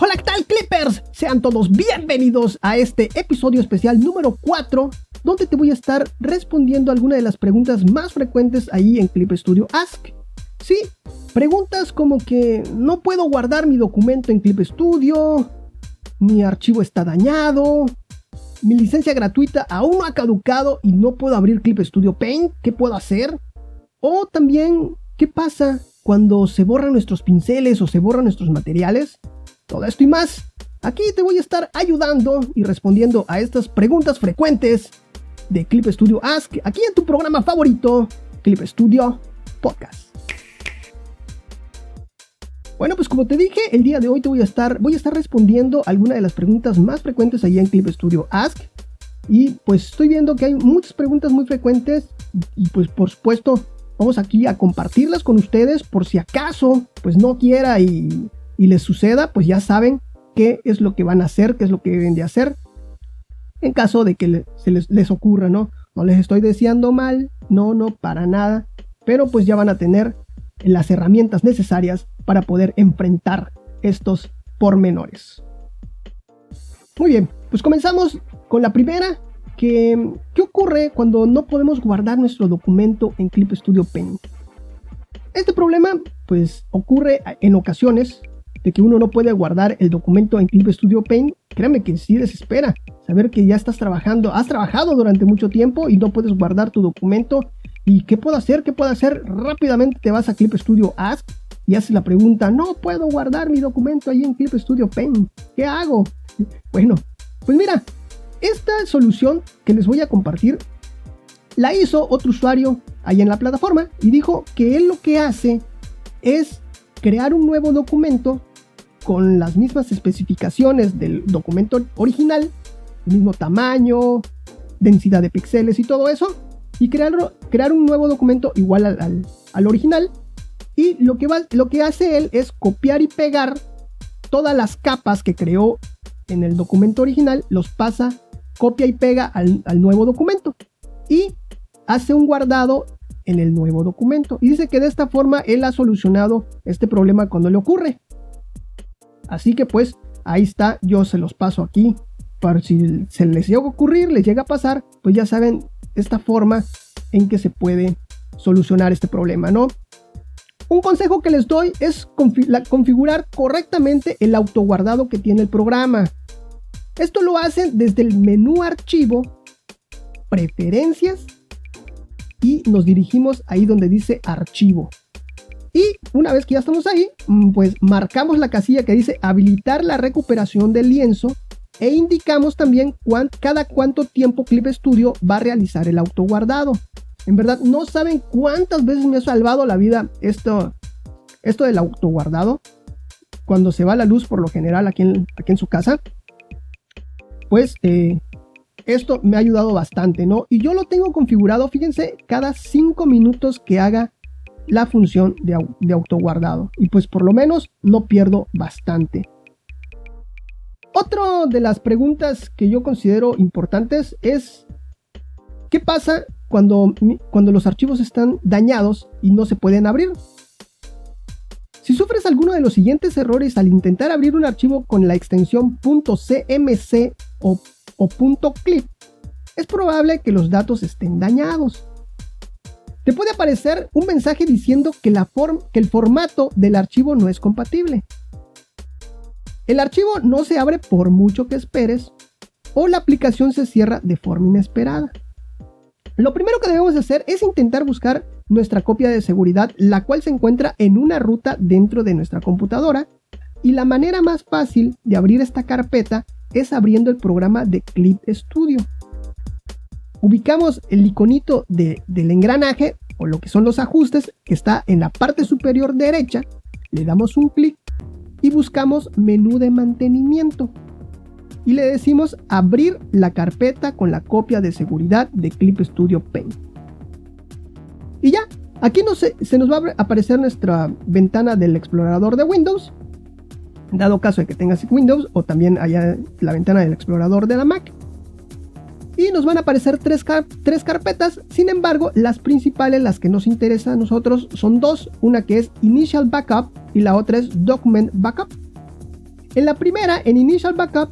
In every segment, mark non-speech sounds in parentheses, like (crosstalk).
Hola, ¿qué tal Clippers? Sean todos bienvenidos a este episodio especial número 4, donde te voy a estar respondiendo algunas de las preguntas más frecuentes ahí en Clip Studio Ask. Sí, preguntas como que no puedo guardar mi documento en Clip Studio, mi archivo está dañado, mi licencia gratuita aún no ha caducado y no puedo abrir Clip Studio Paint, ¿qué puedo hacer? O también, ¿qué pasa cuando se borran nuestros pinceles o se borran nuestros materiales? Todo esto y más. Aquí te voy a estar ayudando y respondiendo a estas preguntas frecuentes de Clip Studio Ask, aquí en tu programa favorito, Clip Studio Podcast. Bueno, pues como te dije, el día de hoy te voy a estar, voy a estar respondiendo algunas de las preguntas más frecuentes allá en Clip Studio Ask. Y pues estoy viendo que hay muchas preguntas muy frecuentes y pues por supuesto vamos aquí a compartirlas con ustedes por si acaso pues no quiera y y les suceda, pues ya saben qué es lo que van a hacer, qué es lo que deben de hacer. En caso de que se les, ocurra, ¿no? No les estoy deseando mal, no, no, para nada. Pero pues ya van a tener las herramientas necesarias para poder enfrentar estos pormenores. Muy bien, pues comenzamos con la primera. Que, ¿Qué ocurre cuando no podemos guardar nuestro documento en Clip Studio Paint? Este problema pues ocurre en ocasiones de que uno no puede guardar el documento en Clip Studio Paint, créame que sí desespera. Saber que ya estás trabajando, has trabajado durante mucho tiempo y no puedes guardar tu documento. ¿Y qué puedo hacer? ¿Qué puedo hacer? Rápidamente te vas a Clip Studio Ask y haces la pregunta, no puedo guardar mi documento ahí en Clip Studio Paint. ¿Qué hago? Bueno, pues mira, esta solución que les voy a compartir la hizo otro usuario ahí en la plataforma y dijo que él lo que hace es crear un nuevo documento con las mismas especificaciones del documento original, el mismo tamaño, densidad de píxeles y todo eso, y crear, un nuevo documento igual al, original. Y lo que, va, lo que hace él es copiar y pegar todas las capas que creó en el documento original, los pasa, copia y pega al, al nuevo documento. Y hace un guardado en el nuevo documento. Y dice que de esta forma él ha solucionado este problema cuando le ocurre. Así que pues ahí está, yo se los paso aquí. Para si se les llega a ocurrir, les llega a pasar, pues ya saben esta forma en que se puede solucionar este problema, ¿no? Un consejo que les doy es configurar correctamente el autoguardado que tiene el programa. Esto lo hacen desde el menú archivo, preferencias y nos dirigimos ahí donde dice archivo. Y una vez que ya estamos ahí, mm, pues marcamos la casilla que dice habilitar la recuperación del lienzo e indicamos también cada cuánto tiempo Clip Studio va a realizar el autoguardado. En verdad, no saben cuántas veces me ha salvado la vida esto, esto del autoguardado. Cuando se va la luz, por lo general, aquí en, su casa, pues eh, esto me ha ayudado bastante, ¿no? Y yo lo tengo configurado, fíjense, cada 5 minutos que haga la función de, autoguardado. Y pues por lo menos no pierdo bastante. Otra de las preguntas que yo considero importantes es, ¿qué pasa cuando, cuando los archivos están dañados y no se pueden abrir? Si sufres alguno de los siguientes errores al intentar abrir un archivo con la extensión .cmc o .clip, es probable que los datos estén dañados te puede aparecer un mensaje diciendo que, la que el formato del archivo no es compatible. El archivo no se abre por mucho que esperes o la aplicación se cierra de forma inesperada. Lo primero que debemos hacer es intentar buscar nuestra copia de seguridad, la cual se encuentra en una ruta dentro de nuestra computadora. Y la manera más fácil de abrir esta carpeta es abriendo el programa de Clip Studio ubicamos el iconito del engranaje o lo que son los ajustes que está en la parte superior derecha, le damos un clic y buscamos menú de mantenimiento. Y le decimos abrir la carpeta con la copia de seguridad de Clip Studio Paint. Y ya, aquí no se, nos va a aparecer nuestra ventana del explorador de Windows, dado caso de que tengas Windows o también haya la ventana del explorador de la Mac nos van a aparecer tres, tres, carpetas. Sin embargo, las principales, las que nos interesan a nosotros, son dos. Una que es Initial Backup y la otra es Document Backup. En la primera, en Initial Backup,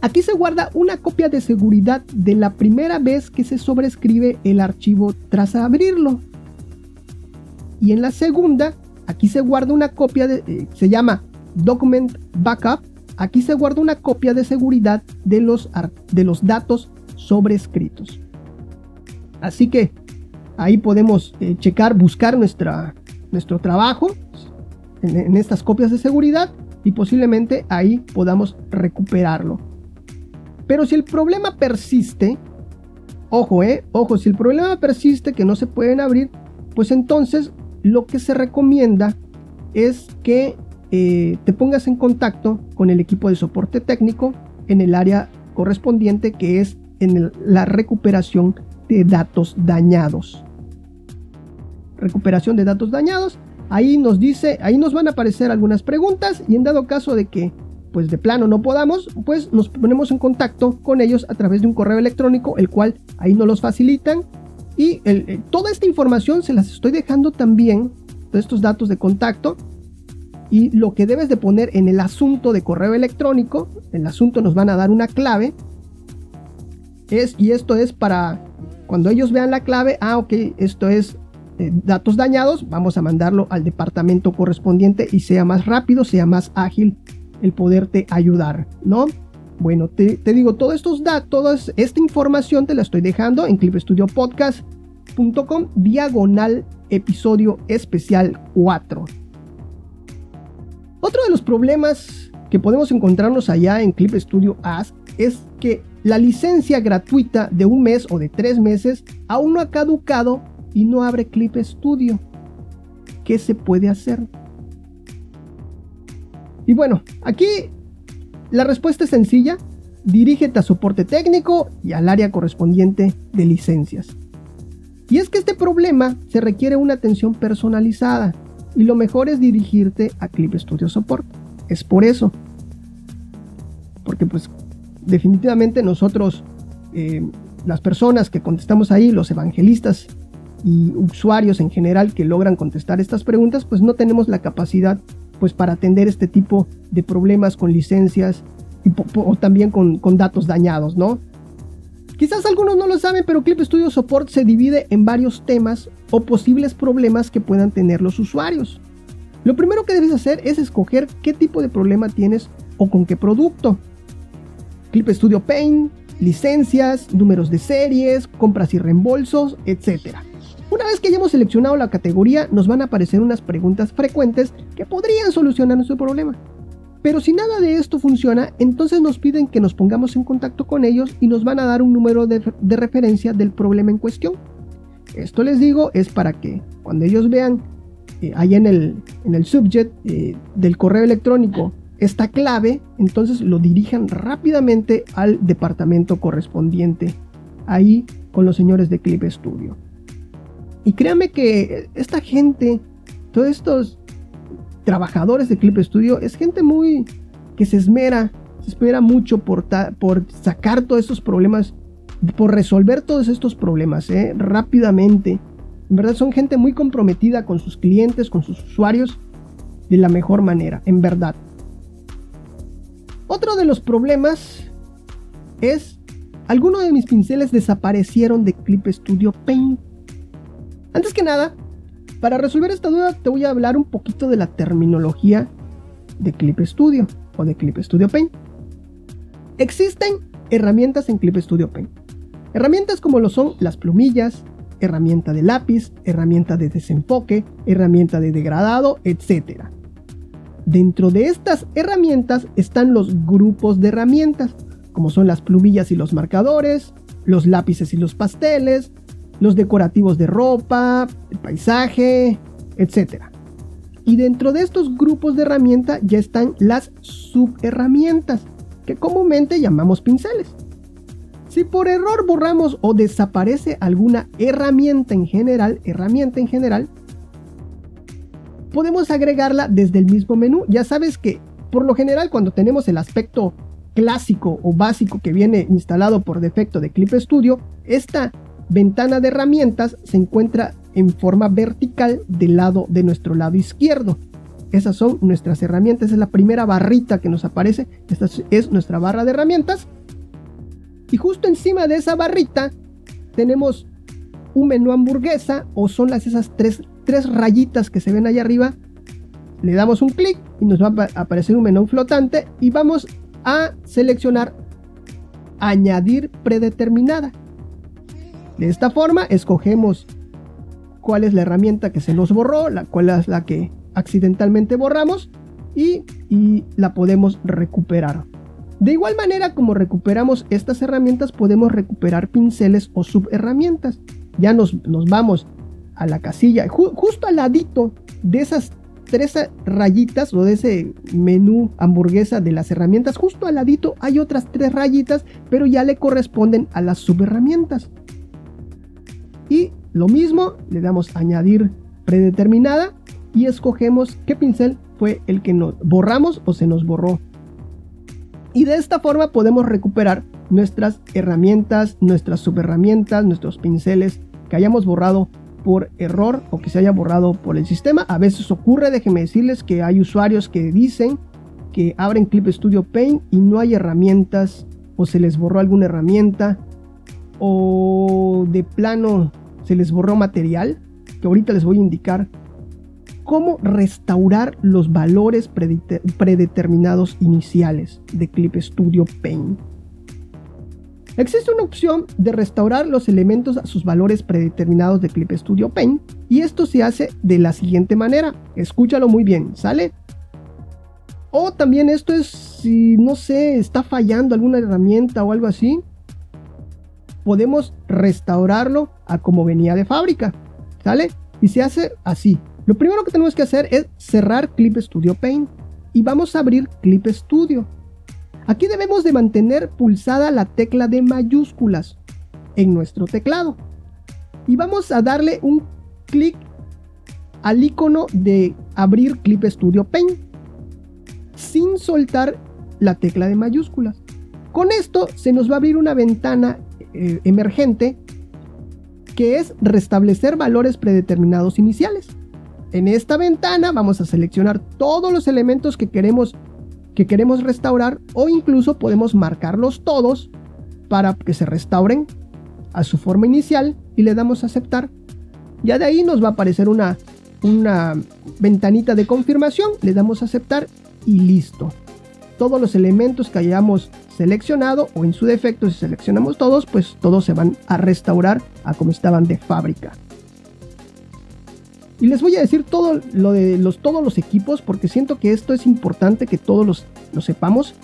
aquí se guarda una copia de seguridad de la primera vez que se sobrescribe el archivo tras abrirlo. Y en la segunda, aquí se guarda una copia de, eh, se llama Document Backup, aquí se guarda una copia de seguridad de los, de los datos sobrescritos. Así que ahí podemos eh, checar, buscar nuestra, nuestro trabajo en, estas copias de seguridad y posiblemente ahí podamos recuperarlo. Pero si el problema persiste, ojo, eh, ojo, si el problema persiste que no se pueden abrir, pues entonces lo que se recomienda es que eh, te pongas en contacto con el equipo de soporte técnico en el área correspondiente que es en la recuperación de datos dañados. Recuperación de datos dañados. Ahí nos dice, ahí nos van a aparecer algunas preguntas y en dado caso de que pues de plano no podamos, pues nos ponemos en contacto con ellos a través de un correo electrónico, el cual ahí nos los facilitan. Y eh, toda esta información se las estoy dejando también, de estos datos de contacto. Y lo que debes de poner en el asunto de correo electrónico, el asunto nos van a dar una clave. Es, y esto es para cuando ellos vean la clave, ah, ok, esto es eh, datos dañados, vamos a mandarlo al departamento correspondiente y sea más rápido, sea más ágil el poderte ayudar, ¿no? Bueno, te, digo, todos estos datos, toda esta información te la estoy dejando en clipstudiopodcast.com diagonal episodio especial 4. Otro de los problemas que podemos encontrarnos allá en Clip Studio Ask es que la licencia gratuita de un mes o de tres meses aún no ha caducado y no abre Clip Studio. ¿Qué se puede hacer? Y bueno, aquí la respuesta es sencilla. Dirígete a soporte técnico y al área correspondiente de licencias. Y es que este problema se requiere una atención personalizada y lo mejor es dirigirte a Clip Studio Support. Es por eso. Porque pues definitivamente nosotros, eh, las personas que contestamos ahí, los evangelistas y usuarios en general que logran contestar estas preguntas, pues no tenemos la capacidad pues para atender este tipo de problemas con licencias y o también con, con, datos dañados, ¿no? Quizás algunos no lo saben, pero Clip Studio Support se divide en varios temas o posibles problemas que puedan tener los usuarios. Lo primero que debes hacer es escoger qué tipo de problema tienes o con qué producto. Clip Studio Paint, licencias, números de series, compras y reembolsos, etc. Una vez que hayamos seleccionado la categoría, nos van a aparecer unas preguntas frecuentes que podrían solucionar nuestro problema. Pero si nada de esto funciona, entonces nos piden que nos pongamos en contacto con ellos y nos van a dar un número de, referencia del problema en cuestión. Esto les digo es para que cuando ellos vean eh, ahí en el, en el subject eh, del correo electrónico esta clave, entonces lo dirijan rápidamente al departamento correspondiente, ahí con los señores de Clip Studio. Y créanme que esta gente, todos estos trabajadores de Clip Studio, es gente muy que se esmera, se espera mucho por, por sacar todos estos problemas, por resolver todos estos problemas ¿eh? rápidamente. En verdad son gente muy comprometida con sus clientes, con sus usuarios, de la mejor manera, en verdad. Otro de los problemas es, algunos de mis pinceles desaparecieron de Clip Studio Paint. Antes que nada, para resolver esta duda te voy a hablar un poquito de la terminología de Clip Studio o de Clip Studio Paint. Existen herramientas en Clip Studio Paint. Herramientas como lo son las plumillas, herramienta de lápiz, herramienta de desenfoque, herramienta de degradado, etc. Dentro de estas herramientas están los grupos de herramientas, como son las plumillas y los marcadores, los lápices y los pasteles, los decorativos de ropa, el paisaje, etc. Y dentro de estos grupos de herramientas ya están las subherramientas, que comúnmente llamamos pinceles. Si por error borramos o desaparece alguna herramienta en general, herramienta en general, podemos agregarla desde el mismo menú. Ya sabes que por lo general cuando tenemos el aspecto clásico o básico que viene instalado por defecto de Clip Studio, esta ventana de herramientas se encuentra en forma vertical del lado de nuestro lado izquierdo. Esas son nuestras herramientas. es la primera barrita que nos aparece. Esta es nuestra barra de herramientas. Y justo encima de esa barrita tenemos un menú hamburguesa o son las esas tres, tres rayitas que se ven ahí arriba. Le damos un clic y nos va a aparecer un menú flotante y vamos a seleccionar añadir predeterminada. De esta forma escogemos cuál es la herramienta que se nos borró, la cuál es la que accidentalmente borramos y, y la podemos recuperar. De igual manera como recuperamos estas herramientas podemos recuperar pinceles o subherramientas. Ya nos, nos vamos a la casilla, justo al ladito de esas tres rayitas o de ese menú hamburguesa de las herramientas, justo al ladito hay otras tres rayitas, pero ya le corresponden a las subherramientas. Y lo mismo, le damos añadir predeterminada y escogemos qué pincel fue el que nos borramos o se nos borró. Y de esta forma podemos recuperar nuestras herramientas, nuestras subherramientas, nuestros pinceles que hayamos borrado por error o que se haya borrado por el sistema. A veces ocurre, déjenme decirles que hay usuarios que dicen que abren Clip Studio Paint y no hay herramientas o se les borró alguna herramienta o de plano se les borró material, que ahorita les voy a indicar cómo restaurar los valores predeterminados iniciales de Clip Studio Paint. Existe una opción de restaurar los elementos a sus valores predeterminados de Clip Studio Paint y esto se hace de la siguiente manera. Escúchalo muy bien, ¿sale? O también esto es si no sé, está fallando alguna herramienta o algo así, podemos restaurarlo a como venía de fábrica, ¿sale? Y se hace así. Lo primero que tenemos que hacer es cerrar Clip Studio Paint y vamos a abrir Clip Studio. Aquí debemos de mantener pulsada la tecla de mayúsculas en nuestro teclado. Y vamos a darle un clic al icono de abrir Clip Studio Paint sin soltar la tecla de mayúsculas. Con esto se nos va a abrir una ventana eh, emergente que es restablecer valores predeterminados iniciales. En esta ventana vamos a seleccionar todos los elementos que queremos que queremos restaurar o incluso podemos marcarlos todos para que se restauren a su forma inicial y le damos a aceptar. Ya de ahí nos va a aparecer una, una ventanita de confirmación, le damos a aceptar y listo. Todos los elementos que hayamos seleccionado o en su defecto si seleccionamos todos, pues todos se van a restaurar a como estaban de fábrica. Y les voy a decir todo lo de los, todos los equipos porque siento que esto es importante que todos los, lo sepamos.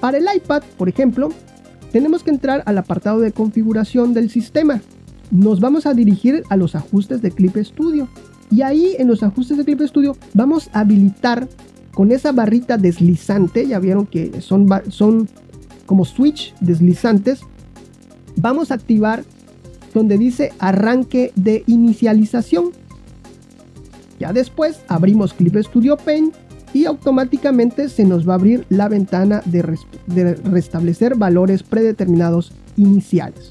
Para el iPad, por ejemplo, tenemos que entrar al apartado de configuración del sistema. Nos vamos a dirigir a los ajustes de Clip Studio. Y ahí en los ajustes de Clip Studio vamos a habilitar con esa barrita deslizante, ya vieron que son, son como switch deslizantes, vamos a activar donde dice arranque de inicialización. Ya después abrimos Clip Studio Paint y automáticamente se nos va a abrir la ventana de, restablecer valores predeterminados iniciales.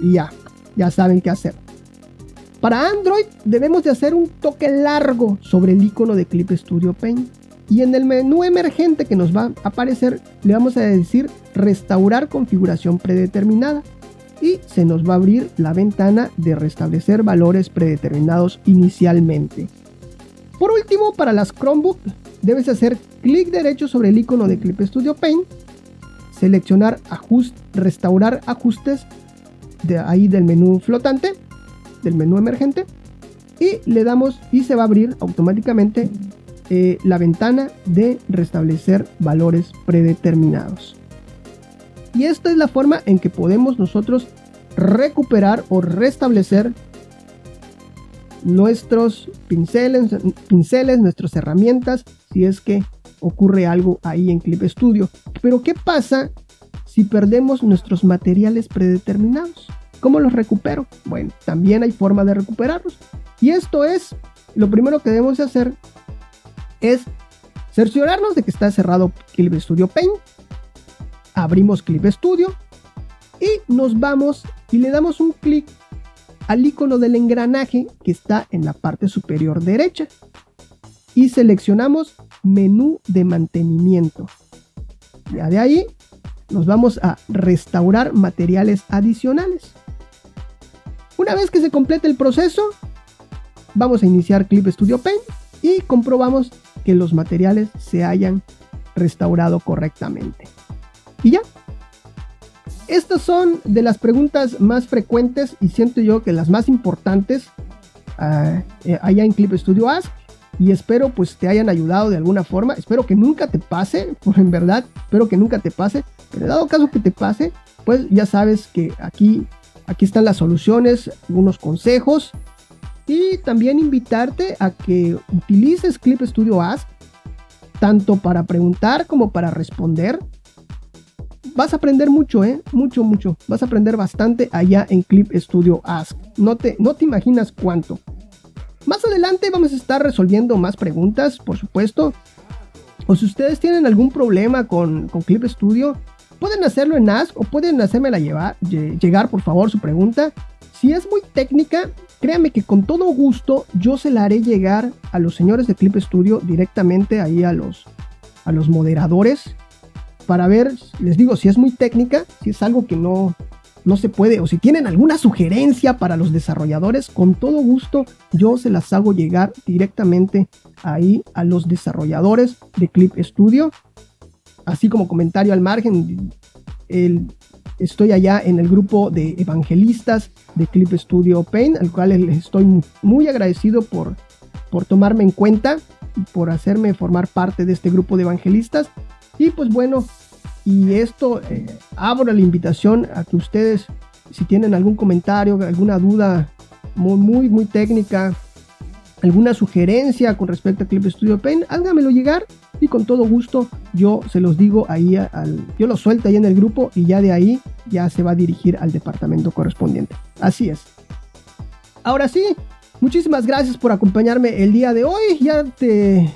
Y ya, ya saben qué hacer. Para Android debemos de hacer un toque largo sobre el icono de Clip Studio Paint. Y en el menú emergente que nos va a aparecer le vamos a decir restaurar configuración predeterminada y se nos va a abrir la ventana de restablecer valores predeterminados inicialmente. Por último, para las Chromebook, debes hacer clic derecho sobre el icono de Clip Studio Paint, seleccionar restaurar ajustes de ahí del menú flotante, del menú emergente, y le damos y se va a abrir automáticamente eh, la ventana de restablecer valores predeterminados. Y esta es la forma en que podemos nosotros recuperar o restablecer nuestros pinceles, pinceles, nuestras herramientas, si es que ocurre algo ahí en Clip Studio. Pero ¿qué pasa si perdemos nuestros materiales predeterminados? ¿Cómo los recupero? Bueno, también hay forma de recuperarlos. Y esto es, lo primero que debemos hacer es cerciorarnos de que está cerrado Clip Studio Paint abrimos Clip Studio y nos vamos y le damos un clic al icono del engranaje que está en la parte superior derecha. y seleccionamos menú de mantenimiento. Ya de ahí nos vamos a restaurar materiales adicionales. Una vez que se complete el proceso, vamos a iniciar Clip Studio Paint y comprobamos que los materiales se hayan restaurado correctamente. Y ya. Estas son de las preguntas más frecuentes y siento yo que las más importantes uh, allá en Clip Studio Ask y espero pues te hayan ayudado de alguna forma. Espero que nunca te pase, por (laughs) en verdad, espero que nunca te pase. Pero dado caso que te pase, pues ya sabes que aquí, aquí están las soluciones, algunos consejos y también invitarte a que utilices Clip Studio Ask tanto para preguntar como para responder. Vas a aprender mucho, ¿eh? Mucho, mucho. Vas a aprender bastante allá en Clip Studio Ask. No te, no te imaginas cuánto. Más adelante vamos a estar resolviendo más preguntas, por supuesto. O si ustedes tienen algún problema con, con Clip Studio, pueden hacerlo en Ask o pueden hacérmela llevar, llegar, por favor, su pregunta. Si es muy técnica, créanme que con todo gusto yo se la haré llegar a los señores de Clip Studio directamente ahí a los, a los moderadores para ver, les digo, si es muy técnica, si es algo que no, no se puede, o si tienen alguna sugerencia para los desarrolladores, con todo gusto yo se las hago llegar directamente ahí a los desarrolladores de Clip Studio. Así como comentario al margen, estoy allá en el grupo de evangelistas de Clip Studio Paint, al cual les estoy muy agradecido por, por tomarme en cuenta y por hacerme formar parte de este grupo de evangelistas. Y pues bueno, y esto eh, abro la invitación a que ustedes, si tienen algún comentario, alguna duda muy, muy, muy técnica, alguna sugerencia con respecto a Clip Studio Paint, háganmelo llegar y con todo gusto yo se los digo ahí, al, yo lo suelto ahí en el grupo y ya de ahí ya se va a dirigir al departamento correspondiente. Así es. Ahora sí, muchísimas gracias por acompañarme el día de hoy. Ya te,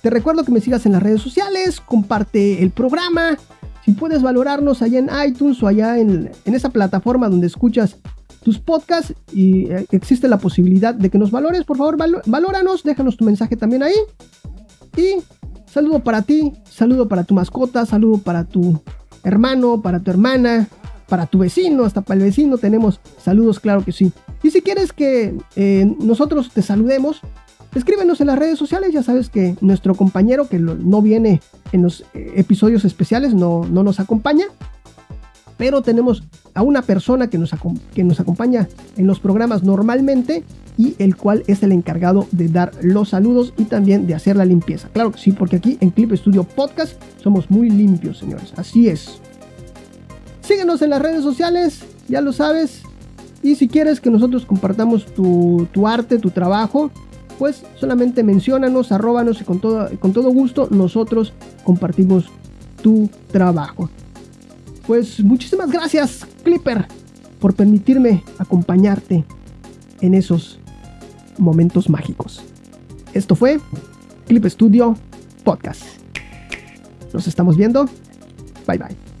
te recuerdo que me sigas en las redes sociales, comparte el programa, si puedes valorarnos allá en iTunes o allá en, esa plataforma donde escuchas tus podcasts y eh, existe la posibilidad de que nos valores, por favor, valóranos, déjanos tu mensaje también ahí. Y saludo para ti, saludo para tu mascota, saludo para tu hermano, para tu hermana, para tu vecino, hasta para el vecino tenemos saludos, claro que sí. Y si quieres que eh, nosotros te saludemos, Escríbenos en las redes sociales, ya sabes que nuestro compañero que no viene en los eh, episodios especiales no, no nos acompaña, pero tenemos a una persona que nos, que nos acompaña en los programas normalmente y el cual es el encargado de dar los saludos y también de hacer la limpieza. Claro que sí, porque aquí en Clip Studio Podcast somos muy limpios, señores. Así es. Síguenos en las redes sociales, ya lo sabes. Y si quieres que nosotros compartamos tu, tu arte, tu trabajo, pues solamente menciónanos, arróbanos y con todo, con todo gusto nosotros compartimos tu trabajo. Pues muchísimas gracias, Clipper, por permitirme acompañarte en esos momentos mágicos. Esto fue Clip Studio Podcast. Nos estamos viendo. Bye bye.